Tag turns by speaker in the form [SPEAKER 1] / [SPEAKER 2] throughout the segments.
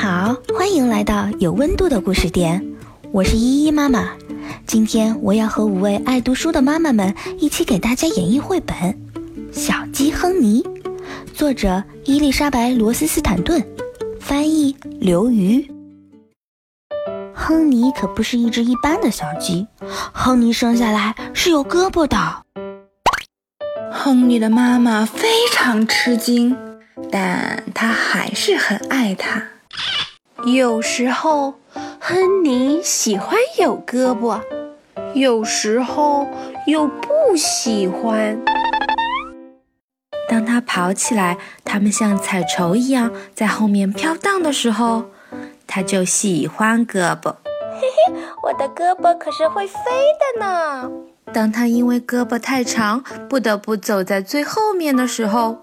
[SPEAKER 1] 好，欢迎来到有温度的故事店，我是依依妈妈。今天我要和五位爱读书的妈妈们一起给大家演绎绘本《小鸡亨尼》，作者伊丽莎白·罗斯斯坦顿，翻译刘瑜。亨尼可不是一只一般的小鸡，亨尼生下来是有胳膊的。
[SPEAKER 2] 亨利的妈妈非常吃惊，但她还是很爱他。
[SPEAKER 3] 有时候，亨尼喜欢有胳膊，有时候又不喜欢。
[SPEAKER 2] 当他跑起来，它们像彩绸一样在后面飘荡的时候，他就喜欢胳膊。
[SPEAKER 3] 嘿嘿，我的胳膊可是会飞的呢。
[SPEAKER 2] 当他因为胳膊太长，不得不走在最后面的时候，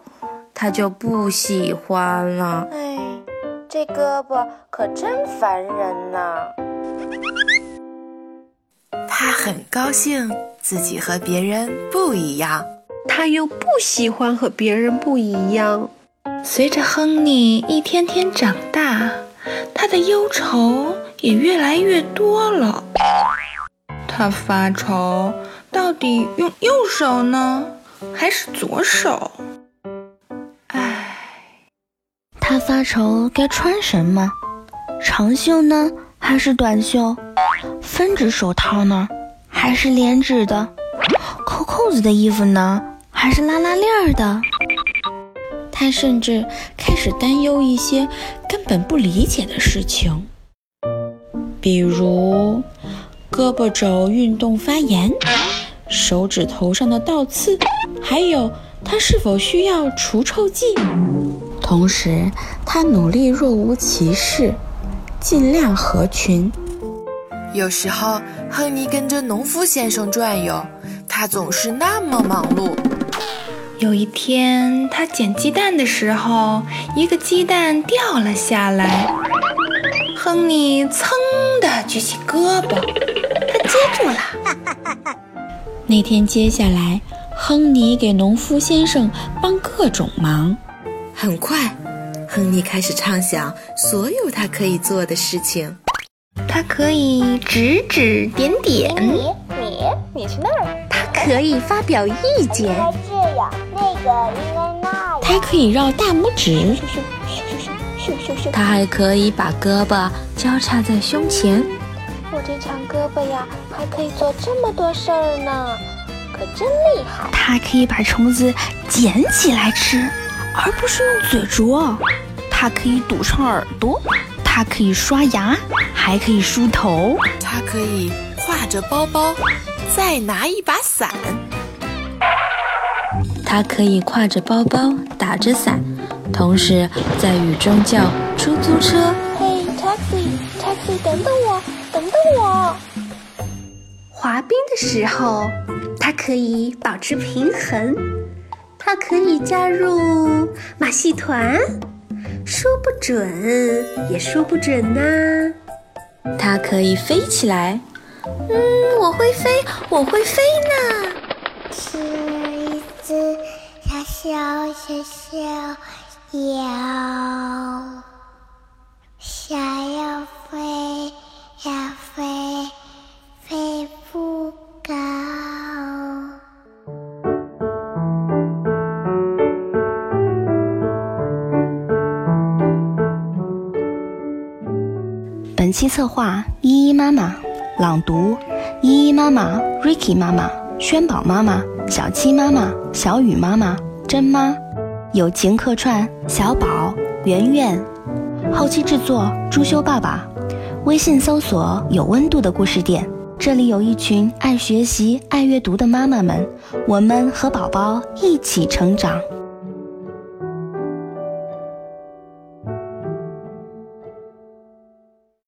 [SPEAKER 2] 他就不喜欢了。
[SPEAKER 3] 哎，这胳膊可真烦人呐！
[SPEAKER 4] 他很高兴自己和别人不一样，
[SPEAKER 3] 他又不喜欢和别人不一样。
[SPEAKER 2] 随着亨利一天天长大，他的忧愁也越来越多了。他发愁。到底用右手呢，还是左手？
[SPEAKER 1] 发愁该穿什么，长袖呢，还是短袖？分指手套呢，还是连指的？扣扣子的衣服呢，还是拉拉链的？
[SPEAKER 2] 他甚至开始担忧一些根本不理解的事情，比如胳膊肘运动发炎。手指头上的倒刺，还有他是否需要除臭剂？同时，他努力若无其事，尽量合群。
[SPEAKER 4] 有时候，亨尼跟着农夫先生转悠，他总是那么忙碌。
[SPEAKER 2] 有一天，他捡鸡蛋的时候，一个鸡蛋掉了下来。亨尼噌地举起胳膊，他接住了。那天接下来，亨尼给农夫先生帮各种忙。
[SPEAKER 4] 很快，亨利开始畅想所有他可以做的事情。
[SPEAKER 3] 他可以指指点点，
[SPEAKER 5] 你你你去那儿。
[SPEAKER 3] 他可以发表意见，应
[SPEAKER 5] 该这样，那个应该那样。
[SPEAKER 2] 他可以绕大拇指，咻
[SPEAKER 5] 咻咻咻咻咻。
[SPEAKER 2] 他还可以把胳膊交叉在胸前。
[SPEAKER 5] 我这长胳膊呀，还可以做这么多事儿呢，可真厉害！
[SPEAKER 1] 他还可以把虫子捡起来吃，而不是用嘴啄。它可以堵上耳朵，它可以刷牙，还可以梳头。
[SPEAKER 4] 它可以挎着包包，再拿一把伞。
[SPEAKER 2] 它可以挎着包包，打着伞，同时在雨中叫出租车。
[SPEAKER 5] 嘿，taxi，taxi，等等我。等等我！
[SPEAKER 3] 滑冰的时候，它可以保持平衡，它可以加入马戏团，说不准也说不准呢。
[SPEAKER 2] 它可以飞起来，嗯，我会飞，我会飞呢。
[SPEAKER 5] 是一只小小小小鸟，想要飞。要
[SPEAKER 1] 期策划：依依妈妈，朗读：依依妈妈、Ricky 妈妈、轩宝妈妈、小七妈妈、小雨妈妈、珍妈。友情客串：小宝、圆圆。后期制作：朱修爸爸。微信搜索“有温度的故事店”，这里有一群爱学习、爱阅读的妈妈们，我们和宝宝一起成长。